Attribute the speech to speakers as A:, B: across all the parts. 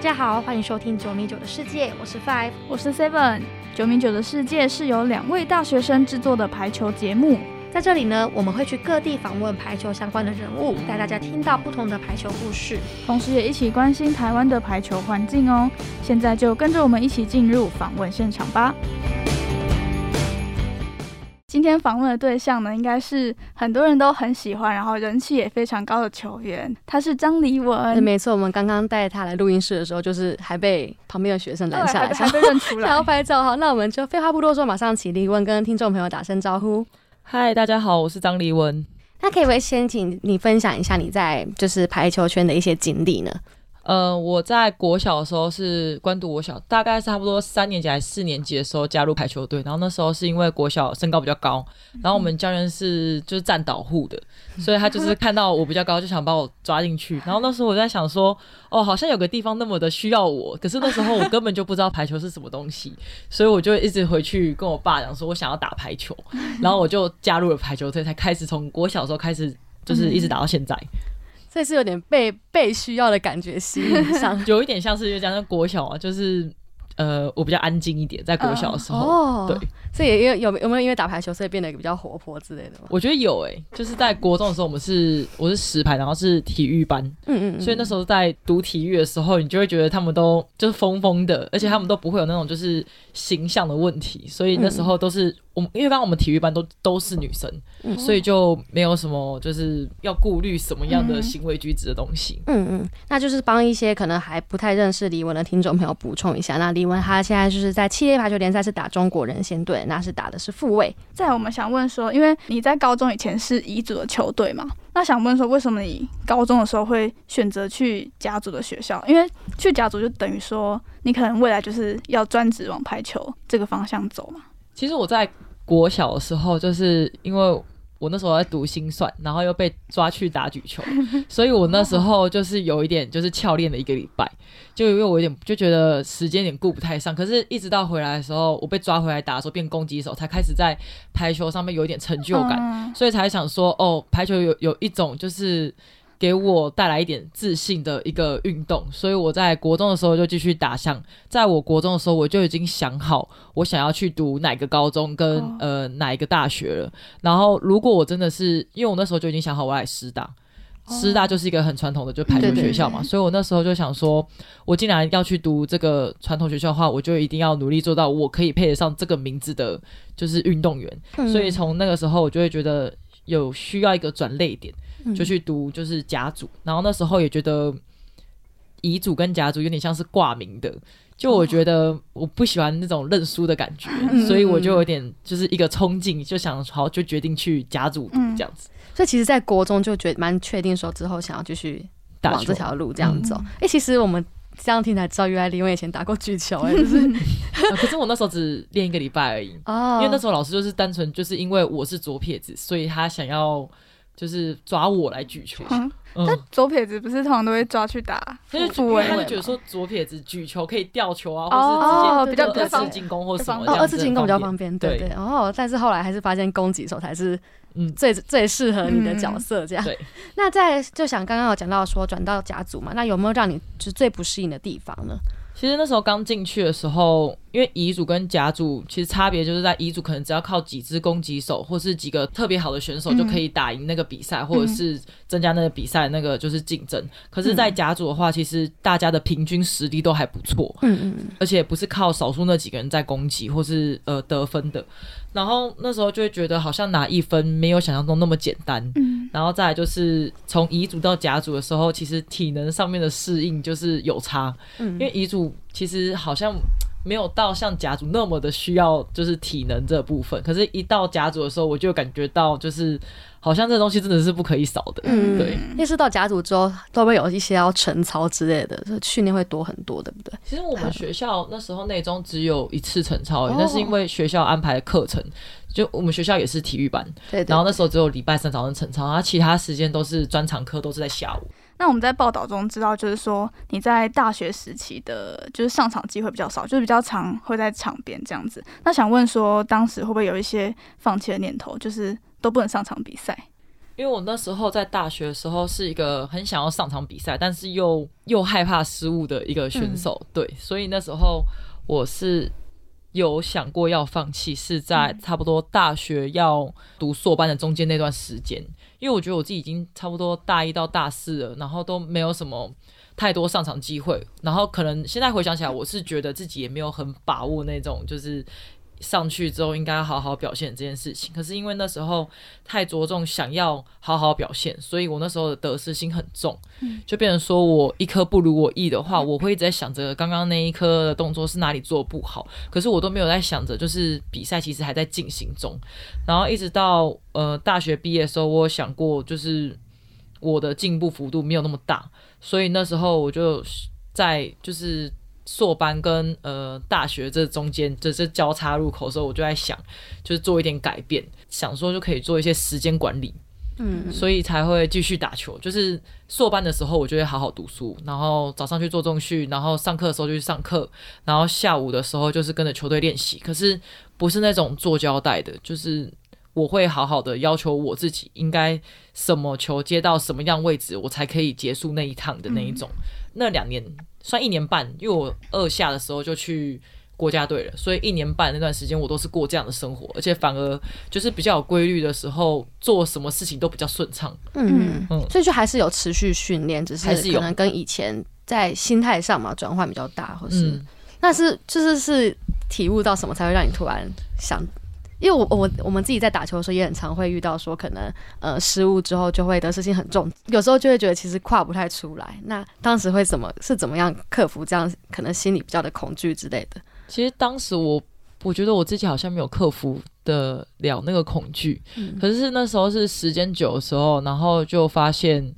A: 大家好，欢迎收听九米九的世界，我是 Five，
B: 我是 Seven。九米九的世界是由两位大学生制作的排球节目，
A: 在这里呢，我们会去各地访问排球相关的人物，带大家听到不同的排球故事，
B: 同时也一起关心台湾的排球环境哦。现在就跟着我们一起进入访问现场吧。今天访问的对象呢，应该是很多人都很喜欢，然后人气也非常高的球员。他是张黎文，
A: 没错。我们刚刚带他来录音室的时候，就是还被旁边的学生拦下来，
B: 还被认出来，
A: 想要拍照。好，那我们就废话不多说，马上请黎文跟听众朋友打声招呼。
C: 嗨，大家好，我是张黎文。
A: 那可以先请你分享一下你在就是排球圈的一些经历呢？
C: 呃，我在国小的时候是关渡国小，大概是差不多三年级还是四年级的时候加入排球队。然后那时候是因为国小身高比较高，然后我们教练是就是站导护的，所以他就是看到我比较高，就想把我抓进去。然后那时候我在想说，哦，好像有个地方那么的需要我，可是那时候我根本就不知道排球是什么东西，所以我就一直回去跟我爸讲说，我想要打排球。然后我就加入了排球队，才开始从国小时候开始，就是一直打到现在。
A: 这是有点被被需要的感觉，吸引上，
C: 有一点像是就讲国小啊，就是。呃，我比较安静一点，在国小的时候，对，
A: 所以也有有有没有因为打排球，所以变得比较活泼之类的吗？
C: 我觉得有诶，就是在国中的时候，我们是我是实排，然后是体育班，嗯嗯，所以那时候在读体育的时候，你就会觉得他们都就是疯疯的，而且他们都不会有那种就是形象的问题，所以那时候都是我们，因为刚刚我们体育班都都是女生，所以就没有什么就是要顾虑什么样的行为举止的东西。
A: 嗯嗯，那就是帮一些可能还不太认识李文的听众朋友补充一下，那李文。他现在就是在七列排球联赛是打中国人先队，那是打的是副位。
B: 在我们想问说，因为你在高中以前是乙组的球队嘛，那想问说，为什么你高中的时候会选择去甲组的学校？因为去甲组就等于说你可能未来就是要专职往排球这个方向走嘛。
C: 其实我在国小的时候，就是因为。我那时候在读心算，然后又被抓去打举球，所以我那时候就是有一点就是翘练了一个礼拜，就因为我有点就觉得时间点顾不太上，可是一直到回来的时候，我被抓回来打的时候变攻击手，才开始在排球上面有一点成就感，所以才想说哦，排球有有一种就是。给我带来一点自信的一个运动，所以我在国中的时候就继续打向。在我国中的时候，我就已经想好我想要去读哪个高中跟呃哪一个大学了。然后，如果我真的是，因为我那时候就已经想好我来师大，师大就是一个很传统的就排球学校嘛，所以我那时候就想说，我既然要去读这个传统学校的话，我就一定要努力做到我可以配得上这个名字的，就是运动员。所以从那个时候，我就会觉得有需要一个转类点。就去读就是甲组，然后那时候也觉得乙组跟甲组有点像是挂名的，就我觉得我不喜欢那种认输的感觉，所以我就有点就是一个冲劲，就想好就决定去甲组读这样子。
A: 所以其实，在国中就觉蛮确定说之后想要继续往这条路这样走。哎，其实我们这样听才知道，原来李文以前打过举球，哎，就是。
C: 可是我那时候只练一个礼拜而已，哦，因为那时候老师就是单纯就是因为我是左撇子，所以他想要。就是抓我来举球，
B: 那左撇子不是通常都会抓去打？
C: 就是主位，他就觉得说左撇子举球可以吊球啊，或是直接比较二次进攻或什么，
A: 二次进攻比较方便。对对。然后，但是后来还是发现攻击手才是嗯最最适合你的角色这样。
C: 对。
A: 那在就想刚刚有讲到说转到甲组嘛，那有没有让你就最不适应的地方呢？
C: 其实那时候刚进去的时候，因为乙组跟甲组其实差别就是在乙组可能只要靠几支攻击手或是几个特别好的选手就可以打赢那个比赛，或者是增加那个比赛那个就是竞争。可是，在甲组的话，其实大家的平均实力都还不错，嗯嗯，而且不是靠少数那几个人在攻击或是呃得分的。然后那时候就会觉得好像拿一分没有想象中那么简单，嗯，然后再来就是从乙组到甲组的时候，其实体能上面的适应就是有差，嗯，因为乙组其实好像没有到像甲组那么的需要就是体能这部分，可是一到甲组的时候，我就感觉到就是。好像这东西真的是不可以少的，嗯，对。
A: 那是到甲组之后，都会有一些要晨操之类的，训练会多很多，对不对？
C: 其实我们学校那时候内中只有一次晨操，那是因为学校安排的课程，就我们学校也是体育班，
A: 对。
C: 然后那时候只有礼拜三早上晨操，然后其他时间都是专场课，都是在下午。
B: 那我们在报道中知道，就是说你在大学时期的，就是上场机会比较少，就是比较常会在场边这样子。那想问说，当时会不会有一些放弃的念头，就是？都不能上场比赛，
C: 因为我那时候在大学的时候是一个很想要上场比赛，但是又又害怕失误的一个选手，对，所以那时候我是有想过要放弃，是在差不多大学要读硕班的中间那段时间，因为我觉得我自己已经差不多大一到大四了，然后都没有什么太多上场机会，然后可能现在回想起来，我是觉得自己也没有很把握那种就是。上去之后应该好好表现这件事情，可是因为那时候太着重想要好好表现，所以我那时候的得失心很重，就变成说我一颗不如我意的话，我会一直在想着刚刚那一颗的动作是哪里做不好，可是我都没有在想着，就是比赛其实还在进行中，然后一直到呃大学毕业的时候，我想过就是我的进步幅度没有那么大，所以那时候我就在就是。硕班跟呃大学这中间这这交叉路口的时候，我就在想，就是做一点改变，想说就可以做一些时间管理，嗯，所以才会继续打球。就是硕班的时候，我就会好好读书，然后早上去做重训，然后上课的时候就去上课，然后下午的时候就是跟着球队练习。可是不是那种做交代的，就是我会好好的要求我自己，应该什么球接到什么样位置，我才可以结束那一趟的那一种。那两年。算一年半，因为我二下的时候就去国家队了，所以一年半那段时间我都是过这样的生活，而且反而就是比较有规律的时候，做什么事情都比较顺畅。
A: 嗯嗯，所以就还是有持续训练，只是可能跟以前在心态上嘛转换比较大，或是那是就是是体悟到什么才会让你突然想。因为我我我们自己在打球的时候也很常会遇到说可能呃失误之后就会得失心很重，有时候就会觉得其实跨不太出来。那当时会怎么是怎么样克服这样可能心里比较的恐惧之类的？
C: 其实当时我我觉得我自己好像没有克服的了那个恐惧，可是那时候是时间久的时候，然后就发现。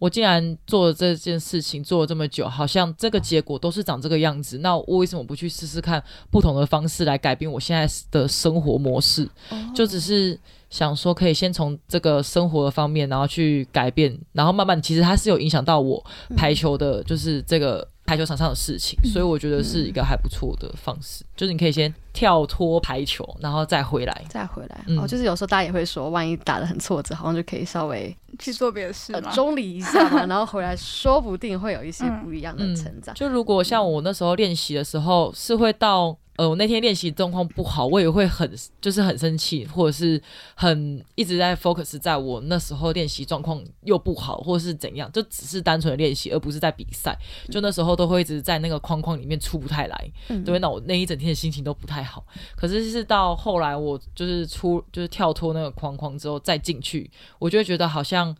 C: 我竟然做了这件事情做了这么久，好像这个结果都是长这个样子，那我为什么不去试试看不同的方式来改变我现在的生活模式？就只是想说，可以先从这个生活的方面，然后去改变，然后慢慢，其实它是有影响到我排球的，就是这个。排球场上的事情，所以我觉得是一个还不错的方式，就是你可以先跳脱排球，然后再回来，
A: 再回来。哦，就是有时候大家也会说，万一打的很挫折，好像就可以稍微
B: 去做别的事，
A: 中离一下嘛，然后回来说不定会有一些不一样的成长。
C: 就如果像我那时候练习的时候，是会到。呃，我那天练习状况不好，我也会很就是很生气，或者是很一直在 focus 在我那时候练习状况又不好，或者是怎样，就只是单纯的练习，而不是在比赛。就那时候都会一直在那个框框里面出不太来，对，那我那一整天的心情都不太好。可是是到后来我就是出就是跳脱那个框框之后再进去，我就会觉得好像。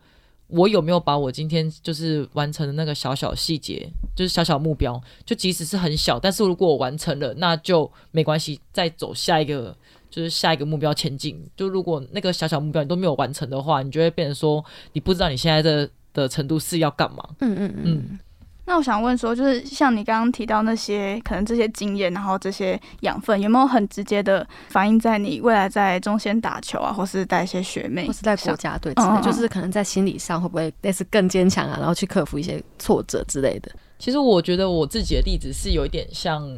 C: 我有没有把我今天就是完成的那个小小细节，就是小小目标，就即使是很小，但是如果我完成了，那就没关系，再走下一个，就是下一个目标前进。就如果那个小小目标你都没有完成的话，你就会变成说，你不知道你现在的的程度是要干嘛。嗯嗯
B: 嗯。那我想问说，就是像你刚刚提到那些可能这些经验，然后这些养分，有没有很直接的反映在你未来在中仙打球啊，或是带一些学妹，
A: 或是在国家队之类，就是可能在心理上会不会类似更坚强啊，然后去克服一些挫折之类的？
C: 其实我觉得我自己的例子是有一点像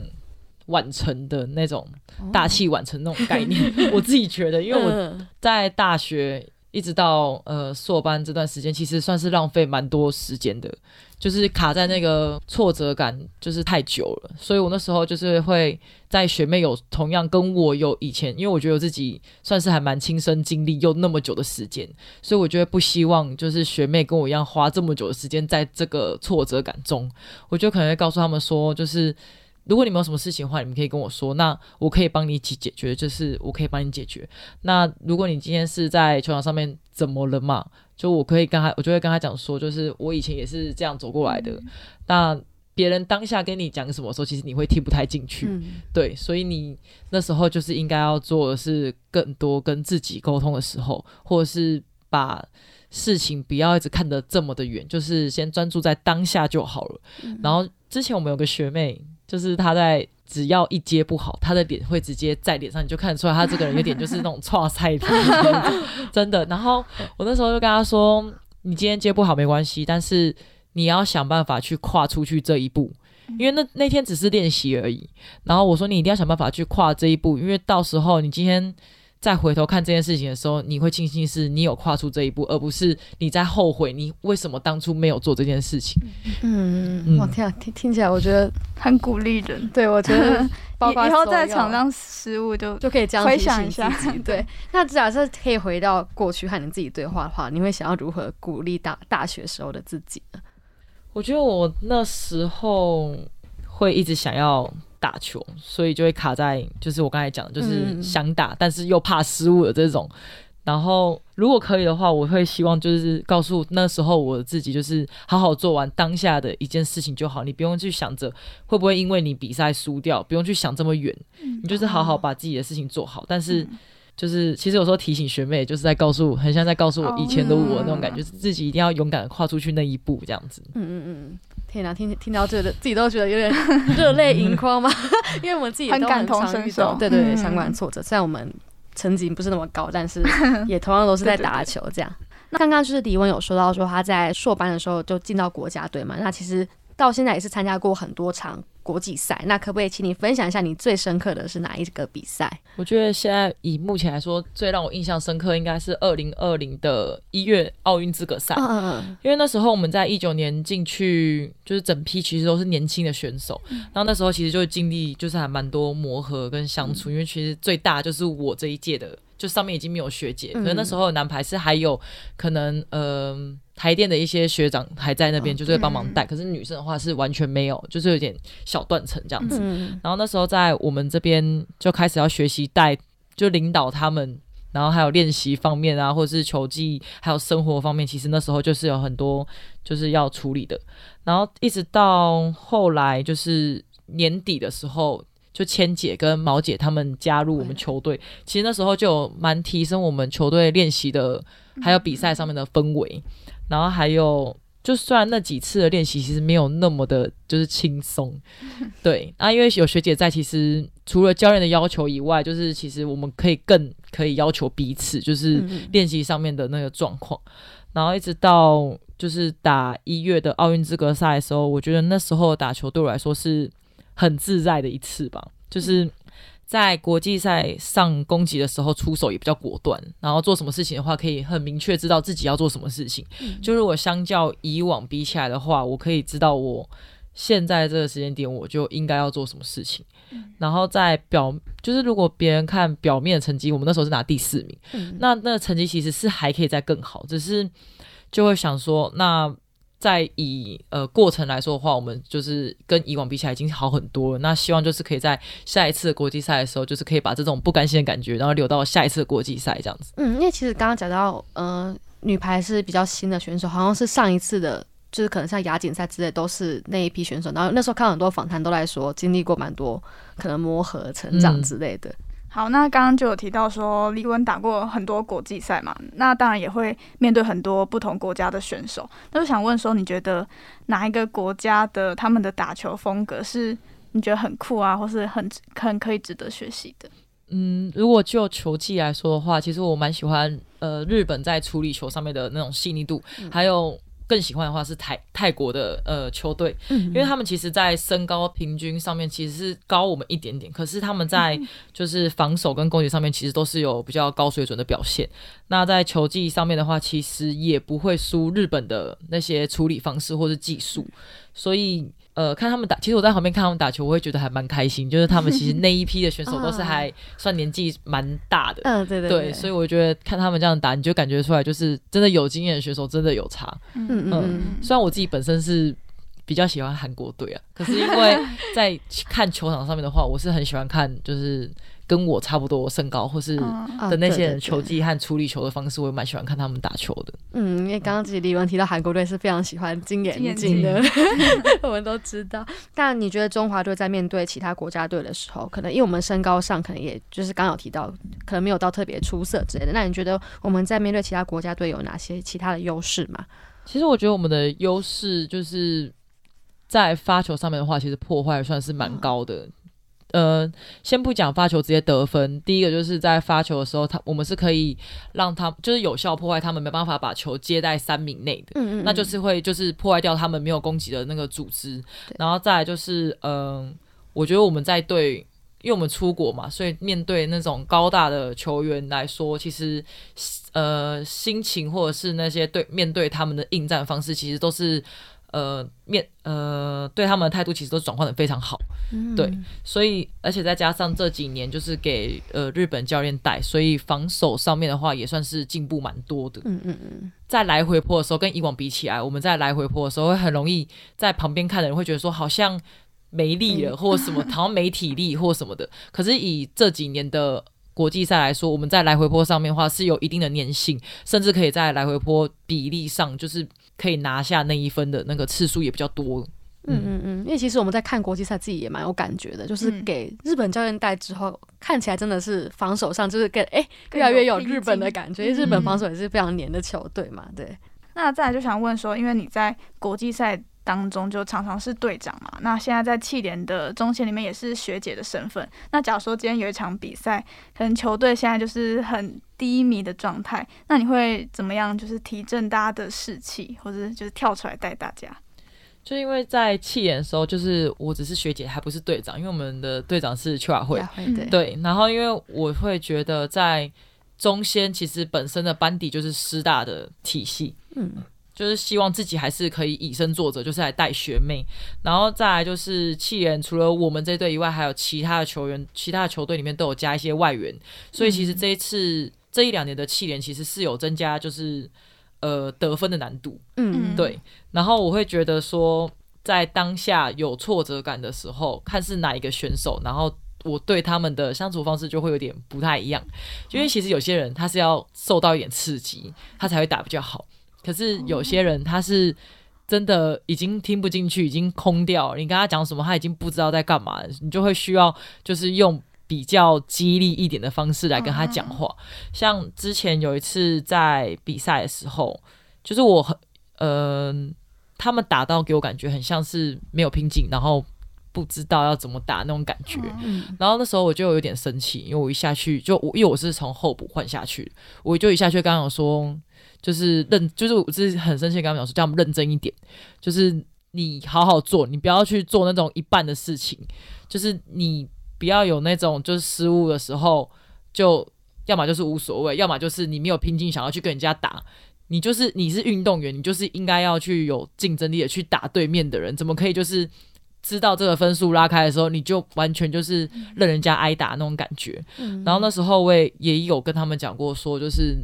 C: 晚成的那种大器晚成那种概念，我自己觉得，因为我在大学。一直到呃硕班这段时间，其实算是浪费蛮多时间的，就是卡在那个挫折感就是太久了，所以我那时候就是会在学妹有同样跟我有以前，因为我觉得我自己算是还蛮亲身经历又那么久的时间，所以我觉得不希望就是学妹跟我一样花这么久的时间在这个挫折感中，我就可能会告诉他们说，就是。如果你们有什么事情的话，你们可以跟我说，那我可以帮你一起解决，就是我可以帮你解决。那如果你今天是在球场上面怎么了嘛？就我可以跟他，我就会跟他讲说，就是我以前也是这样走过来的。那别人当下跟你讲什么时候，其实你会听不太进去，对，所以你那时候就是应该要做的是更多跟自己沟通的时候，或者是把事情不要一直看得这么的远，就是先专注在当下就好了。然后之前我们有个学妹。就是他在只要一接不好，他的脸会直接在脸上，你就看得出来他这个人有点就是那种挫菜的，真的。然后我那时候就跟他说：“你今天接不好没关系，但是你要想办法去跨出去这一步，因为那那天只是练习而已。然后我说你一定要想办法去跨这一步，因为到时候你今天再回头看这件事情的时候，你会庆幸是你有跨出这一步，而不是你在后悔你为什么当初没有做这件事情。
A: 嗯，我听听听起来，我觉得
B: 很鼓励人。
A: 对，我觉得
B: 以后在场上失误就
A: 就可以这样
B: 回想一下。
A: 对，那假设可以回到过去和你自己对话的话，你会想要如何鼓励大大学时候的自己呢？
C: 我觉得我那时候会一直想要打球，所以就会卡在就是我刚才讲的，就是想打，但是又怕失误的这种。然后如果可以的话，我会希望就是告诉那时候我自己，就是好好做完当下的一件事情就好，你不用去想着会不会因为你比赛输掉，不用去想这么远，你就是好好把自己的事情做好。但是。就是其实有时候提醒学妹，就是在告诉，很像在告诉我以前的我那种感觉，自己一定要勇敢的跨出去那一步，这样子。
A: 嗯嗯嗯，天哪，听听到这个，自己都觉得有点 热泪盈眶嘛，因为我们自己都
B: 很感同身受。
A: 对对对，相关挫折，虽然我们成绩不是那么高，但是 也同样都是在打球这样。那刚刚就是迪文有说到说他在硕班的时候就进到国家队嘛，那其实到现在也是参加过很多场。国际赛，那可不可以请你分享一下你最深刻的是哪一个比赛？
C: 我觉得现在以目前来说，最让我印象深刻应该是二零二零的一月奥运资格赛。嗯嗯因为那时候我们在一九年进去，就是整批其实都是年轻的选手。然后那时候其实就经历就是还蛮多磨合跟相处，因为其实最大就是我这一届的，就上面已经没有学姐，可能那时候男排是还有可能呃。台电的一些学长还在那边，就是会帮忙带。可是女生的话是完全没有，就是有点小断层这样子。然后那时候在我们这边就开始要学习带，就领导他们，然后还有练习方面啊，或者是球技，还有生活方面，其实那时候就是有很多就是要处理的。然后一直到后来就是年底的时候，就千姐跟毛姐他们加入我们球队，其实那时候就有蛮提升我们球队练习的，还有比赛上面的氛围。然后还有，就虽然那几次的练习其实没有那么的，就是轻松，对啊，因为有学姐在，其实除了教练的要求以外，就是其实我们可以更可以要求彼此，就是练习上面的那个状况。然后一直到就是打一月的奥运资格赛的时候，我觉得那时候打球对我来说是很自在的一次吧，就是。在国际赛上攻击的时候出手也比较果断，然后做什么事情的话可以很明确知道自己要做什么事情。就如果相较以往比起来的话，我可以知道我现在这个时间点我就应该要做什么事情。然后在表就是如果别人看表面的成绩，我们那时候是拿第四名，那那成绩其实是还可以再更好，只是就会想说那。在以呃过程来说的话，我们就是跟以往比起来已经好很多了。那希望就是可以在下一次的国际赛的时候，就是可以把这种不甘心的感觉，然后留到下一次的国际赛这样子。
A: 嗯，因为其实刚刚讲到，呃，女排是比较新的选手，好像是上一次的，就是可能像亚锦赛之类都是那一批选手。然后那时候看很多访谈都在说，经历过蛮多可能磨合、成长之类的。
B: 好，那刚刚就有提到说李文打过很多国际赛嘛，那当然也会面对很多不同国家的选手。那就想问说，你觉得哪一个国家的他们的打球风格是你觉得很酷啊，或是很很可以值得学习的？
C: 嗯，如果就球技来说的话，其实我蛮喜欢呃日本在处理球上面的那种细腻度，还有。更喜欢的话是泰泰国的呃球队，因为他们其实，在身高平均上面其实是高我们一点点，可是他们在就是防守跟攻击上面其实都是有比较高水准的表现。那在球技上面的话，其实也不会输日本的那些处理方式或是技术，所以。呃，看他们打，其实我在旁边看他们打球，我会觉得还蛮开心。就是他们其实 那一批的选手都是还算年纪蛮大的，
A: 嗯，对对
C: 对，所以我觉得看他们这样打，你就感觉出来，就是真的有经验的选手真的有差。嗯嗯，虽然我自己本身是比较喜欢韩国队啊，可是因为在看球场上面的话，我是很喜欢看，就是。跟我差不多身高或是的那些人球技和处理球的方式，我也蛮喜欢看他们打球的。
A: 嗯，因为刚刚自己李文提到韩国队是非常喜欢金眼睛的，我们都知道。但你觉得中华队在面对其他国家队的时候，可能因为我们身高上可能也就是刚有提到，可能没有到特别出色之类的。那你觉得我们在面对其他国家队有哪些其他的优势吗？
C: 其实我觉得我们的优势就是在发球上面的话，其实破坏算是蛮高的。呃，先不讲发球直接得分，第一个就是在发球的时候，他我们是可以让他就是有效破坏他们没办法把球接在三米内的，嗯嗯，那就是会就是破坏掉他们没有攻击的那个组织，然后再来就是，嗯，我觉得我们在对因为我们出国嘛，所以面对那种高大的球员来说，其实呃心情或者是那些对面对他们的应战方式，其实都是呃面呃对他们的态度其实都转换的非常好，对，所以而且再加上这几年就是给呃日本教练带，所以防守上面的话也算是进步蛮多的。嗯嗯嗯，在来回坡的时候跟以往比起来，我们在来回坡的时候会很容易在旁边看的人会觉得说好像。没力了，或什么，好像没体力或什么的。可是以这几年的国际赛来说，我们在来回坡上面的话是有一定的粘性，甚至可以在来回坡比例上，就是可以拿下那一分的那个次数也比较多。
A: 嗯嗯嗯，因为其实我们在看国际赛，自己也蛮有感觉的，就是给日本教练带之后，看起来真的是防守上就是更哎越来越有日本的感觉。因为日本防守也是非常黏的球队嘛，对。
B: 那再来就想问说，因为你在国际赛。当中就常常是队长嘛，那现在在气联的中线里面也是学姐的身份。那假如说今天有一场比赛，可能球队现在就是很低迷的状态，那你会怎么样？就是提振大家的士气，或者就是跳出来带大家？
C: 就因为在气演的时候，就是我只是学姐，还不是队长，因为我们的队长是邱雅慧，对。然后因为我会觉得在中仙其实本身的班底就是师大的体系，嗯。就是希望自己还是可以以身作则，就是来带学妹，然后再来就是气员，除了我们这队以外，还有其他的球员，其他的球队里面都有加一些外援，所以其实这一次这一两年的气联其实是有增加，就是呃得分的难度，嗯，对。然后我会觉得说，在当下有挫折感的时候，看是哪一个选手，然后我对他们的相处方式就会有点不太一样，因为其实有些人他是要受到一点刺激，他才会打比较好。可是有些人他是真的已经听不进去，已经空掉。你跟他讲什么，他已经不知道在干嘛。你就会需要就是用比较激励一点的方式来跟他讲话。像之前有一次在比赛的时候，就是我很呃，他们打到给我感觉很像是没有拼劲，然后不知道要怎么打那种感觉。然后那时候我就有点生气，因为我一下去就我因为我是从候补换下去，我就一下去刚刚有说。就是认，就是我是很生气，跟他们讲说，叫他们认真一点。就是你好好做，你不要去做那种一半的事情。就是你不要有那种就是失误的时候，就要么就是无所谓，要么就是你没有拼劲想要去跟人家打。你就是你是运动员，你就是应该要去有竞争力的去打对面的人。怎么可以就是知道这个分数拉开的时候，你就完全就是任人家挨打那种感觉？然后那时候我也也有跟他们讲过，说就是。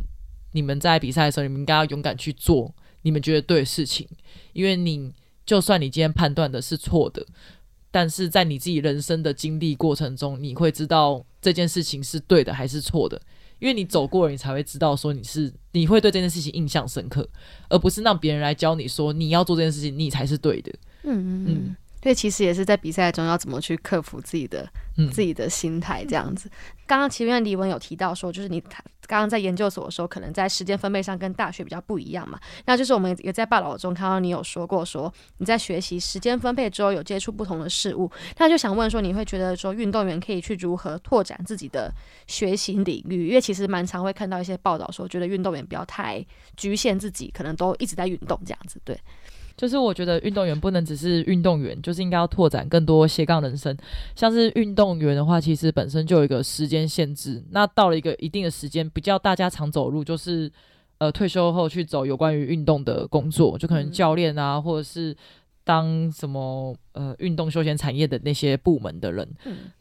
C: 你们在比赛的时候，你们应该要勇敢去做你们觉得对的事情，因为你就算你今天判断的是错的，但是在你自己人生的经历过程中，你会知道这件事情是对的还是错的，因为你走过了，你才会知道说你是你会对这件事情印象深刻，而不是让别人来教你说你要做这件事情，你才是对的。嗯嗯嗯。
A: 对，其实也是在比赛中要怎么去克服自己的自己的心态这样子。刚刚前面李文有提到说，就是你他刚刚在研究所的时候，可能在时间分配上跟大学比较不一样嘛。那就是我们也在报道中看到你有说过，说你在学习时间分配之后有接触不同的事物。那就想问说，你会觉得说运动员可以去如何拓展自己的学习领域？因为其实蛮常会看到一些报道说，觉得运动员不要太局限自己，可能都一直在运动这样子。对。
C: 就是我觉得运动员不能只是运动员，就是应该要拓展更多斜杠人生。像是运动员的话，其实本身就有一个时间限制。那到了一个一定的时间，比较大家常走路，就是呃退休后去走有关于运动的工作，就可能教练啊，或者是当什么呃运动休闲产业的那些部门的人。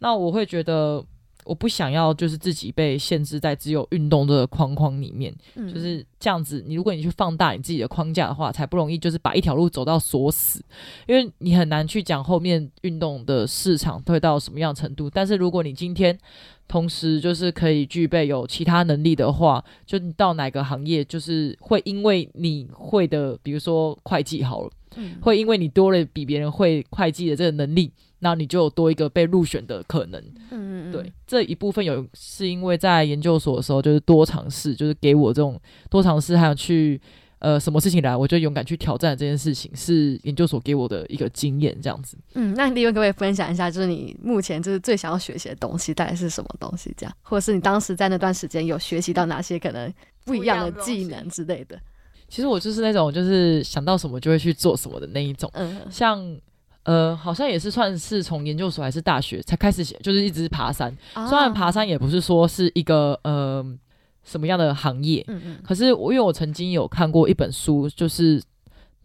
C: 那我会觉得。我不想要，就是自己被限制在只有运动的框框里面，就是这样子。你如果你去放大你自己的框架的话，才不容易就是把一条路走到锁死，因为你很难去讲后面运动的市场会到什么样程度。但是如果你今天同时就是可以具备有其他能力的话，就你到哪个行业，就是会因为你会的，比如说会计好了，会因为你多了比别人会会计的这个能力。那你就有多一个被入选的可能。嗯嗯对，这一部分有是因为在研究所的时候，就是多尝试，就是给我这种多尝试，还有去呃什么事情来，我就勇敢去挑战这件事情，是研究所给我的一个经验，这样子。
A: 嗯，那李文可不可以分享一下，就是你目前就是最想要学习的东西，大概是什么东西？这样，或者是你当时在那段时间有学习到哪些可能不一样的技能之类的？
C: 其实我就是那种就是想到什么就会去做什么的那一种。嗯，像。呃，好像也是算是从研究所还是大学才开始写，就是一直爬山。虽然爬山也不是说是一个呃什么样的行业，嗯嗯，可是我因为我曾经有看过一本书，就是。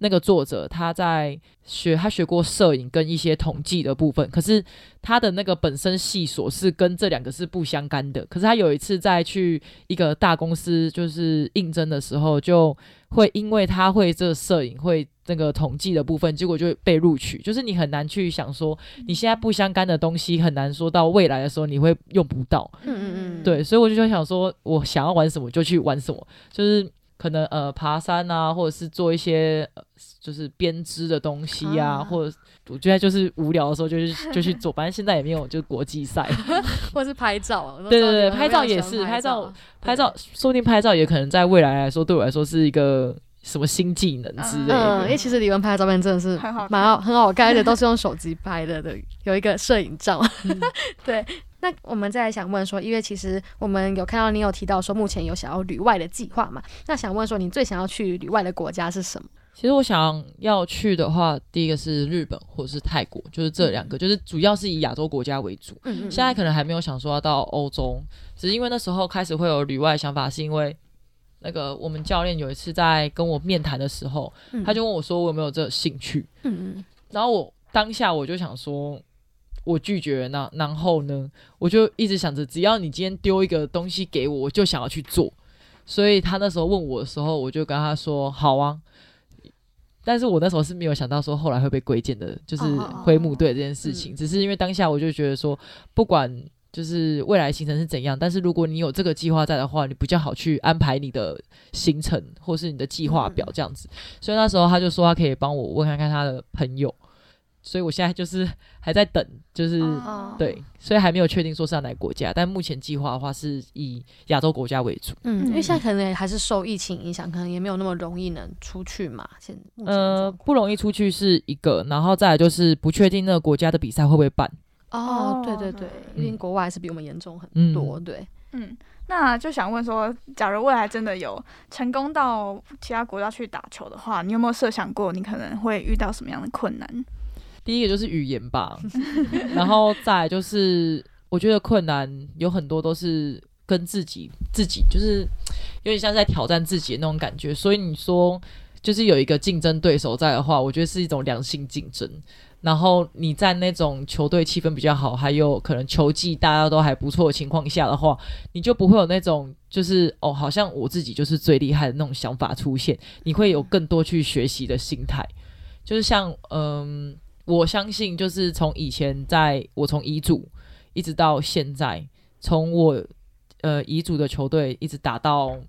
C: 那个作者他在学，他学过摄影跟一些统计的部分，可是他的那个本身系所是跟这两个是不相干的。可是他有一次在去一个大公司就是应征的时候，就会因为他会这摄影会那个统计的部分，结果就被录取。就是你很难去想说，你现在不相干的东西，很难说到未来的时候你会用不到。嗯嗯嗯，对，所以我就想说，我想要玩什么就去玩什么，就是。可能呃爬山啊，或者是做一些呃就是编织的东西啊，或者我觉得就是无聊的时候就去 就去做，反正现在也没有就是国际赛，
A: 或者是拍照。
C: 对对对，拍照也是拍照，拍照说不定拍照也可能在未来来说对我来说是一个什么新技能之类的。
A: 嗯，因为其实李文拍的照片真的是蛮好很好看，而且都是用手机拍的对，有一个摄影照。对。那我们再来想问说，因为其实我们有看到你有提到说，目前有想要旅外的计划嘛？那想问说，你最想要去旅外的国家是什么？
C: 其实我想要去的话，第一个是日本或者是泰国，就是这两个，就是主要是以亚洲国家为主。嗯嗯。现在可能还没有想说要到欧洲，只是因为那时候开始会有旅外想法，是因为那个我们教练有一次在跟我面谈的时候，他就问我说我有没有这个兴趣。嗯嗯。然后我当下我就想说。我拒绝，那然后呢？我就一直想着，只要你今天丢一个东西给我，我就想要去做。所以他那时候问我的时候，我就跟他说：“好啊。”但是我那时候是没有想到说后来会被归建的，就是灰木队这件事情。只是因为当下我就觉得说，不管就是未来行程是怎样，但是如果你有这个计划在的话，你比较好去安排你的行程或是你的计划表这样子。所以那时候他就说他可以帮我问看看他的朋友。所以我现在就是还在等，就是对，所以还没有确定说是要哪个国家，但目前计划的话是以亚洲国家为主。
A: 嗯，因为现在可能还是受疫情影响，可能也没有那么容易能出去嘛。现
C: 呃不容易出去是一个，然后再来就是不确定那个国家的比赛会不会办。
A: 哦，对对对，因为国外还是比我们严重很多。对，
B: 嗯，那就想问说，假如未来真的有成功到其他国家去打球的话，你有没有设想过你可能会遇到什么样的困难？
C: 第一个就是语言吧，然后再就是，我觉得困难有很多都是跟自己自己就是有点像在挑战自己的那种感觉。所以你说就是有一个竞争对手在的话，我觉得是一种良性竞争。然后你在那种球队气氛比较好，还有可能球技大家都还不错的情况下的话，你就不会有那种就是哦，好像我自己就是最厉害的那种想法出现。你会有更多去学习的心态，就是像嗯。我相信，就是从以前，在我从遗嘱一直到现在，从我呃遗嘱的球队一直打到，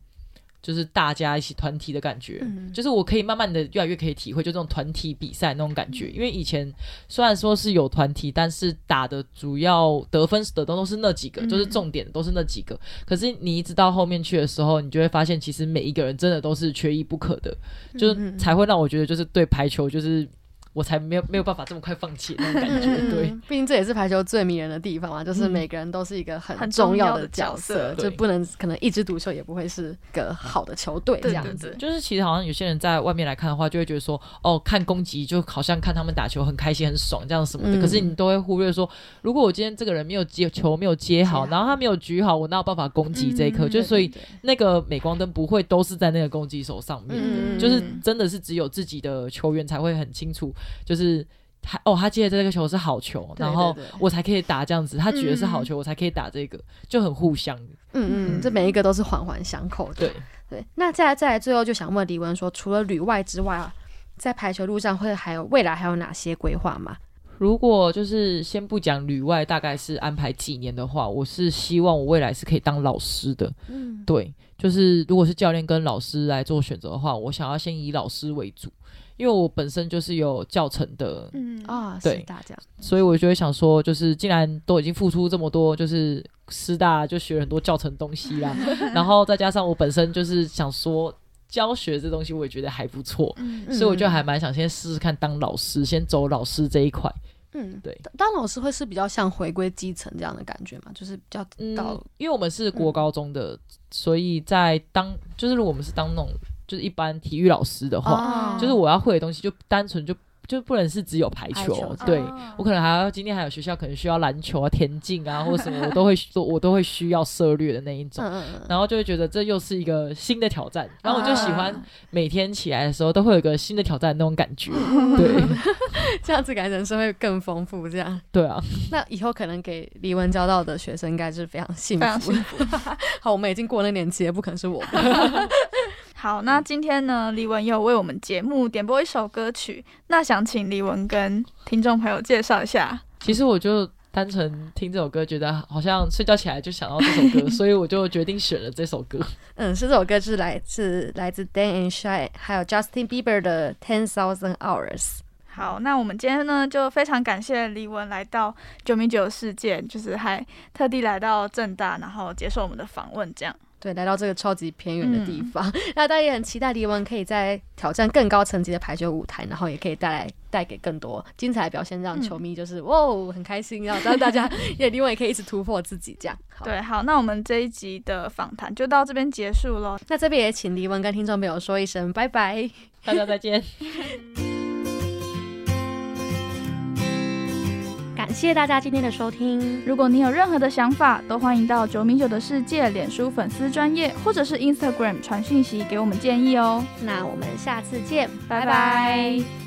C: 就是大家一起团体的感觉，就是我可以慢慢的越来越可以体会，就这种团体比赛那种感觉。因为以前虽然说是有团体，但是打的主要得分的都都是那几个，就是重点都是那几个。可是你一直到后面去的时候，你就会发现，其实每一个人真的都是缺一不可的，就是才会让我觉得，就是对排球就是。我才没有没有办法这么快放弃那种感觉，对，
A: 毕竟这也是排球最迷人的地方嘛，就是每个人都是一个很重要的角色，就不能可能一枝独秀，也不会是个好的球队这样子。
C: 就是其实好像有些人在外面来看的话，就会觉得说，哦，看攻击就好像看他们打球很开心很爽这样什么的。可是你都会忽略说，如果我今天这个人没有接球没有接好，然后他没有举好，我哪有办法攻击这一颗？就所以那个镁光灯不会都是在那个攻击手上面的，就是真的是只有自己的球员才会很清楚。就是他哦，他接的这个球是好球，然后我才可以打这样子。他觉得是好球，我才可以打这个，就很互相。
A: 嗯嗯，这每一个都是环环相扣的。
C: 对
A: 对，那再来再来，最后就想问李文说，除了旅外之外啊，在排球路上会还有未来还有哪些规划吗？
C: 如果就是先不讲旅外，大概是安排几年的话，我是希望我未来是可以当老师的。嗯，对，就是如果是教练跟老师来做选择的话，我想要先以老师为主。因为我本身就是有教程的，
A: 嗯啊，
C: 对，
A: 大这样，
C: 所以我就会想说，就是既然都已经付出这么多，就是师大就学了很多教程东西啦，然后再加上我本身就是想说教学这东西，我也觉得还不错，所以我就还蛮想先试试看当老师，先走老师这一块。嗯，对，
A: 当老师会是比较像回归基层这样的感觉嘛，就是比较到，
C: 因为我们是国高中的，所以在当就是如果我们是当那种。就是一般体育老师的话，就是我要会的东西就单纯就就不能是只有排球。对我可能还要今天还有学校可能需要篮球啊、田径啊，或者什么，我都会做，我都会需要涉略的那一种。然后就会觉得这又是一个新的挑战。然后我就喜欢每天起来的时候都会有一个新的挑战那种感觉。对，
A: 这样子感觉人生会更丰富。这样
C: 对啊。
A: 那以后可能给李文教到的学生应该是非常幸福。好，我们已经过那年纪也，不可能是我。
B: 好，那今天呢，李文又为我们节目点播一首歌曲，那想请李文跟听众朋友介绍一下。
C: 其实我就单纯听这首歌，觉得好像睡觉起来就想到这首歌，所以我就决定选了这首歌。
A: 嗯，是这首歌是来自来自 Dan and Shy 还有 Justin Bieber 的 Ten Thousand Hours。
B: 好，那我们今天呢，就非常感谢李文来到九米九事件，就是还特地来到正大，然后接受我们的访问，这样。
A: 对，来到这个超级偏远的地方，那大家也很期待李文可以在挑战更高层级的排球舞台，然后也可以带来带给更多精彩的表现，让球迷就是哇很开心，然后让大家 也李文也可以一直突破自己这样。
B: 对，好，那我们这一集的访谈就到这边结束喽。
A: 那这边也请李文跟听众朋友说一声拜拜，
C: 大家再见。
A: 谢谢大家今天的收听。
B: 如果你有任何的想法，都欢迎到九米九的世界脸书粉丝专业，或者是 Instagram 传讯息给我们建议哦。
A: 那我们下次见，
B: 拜拜。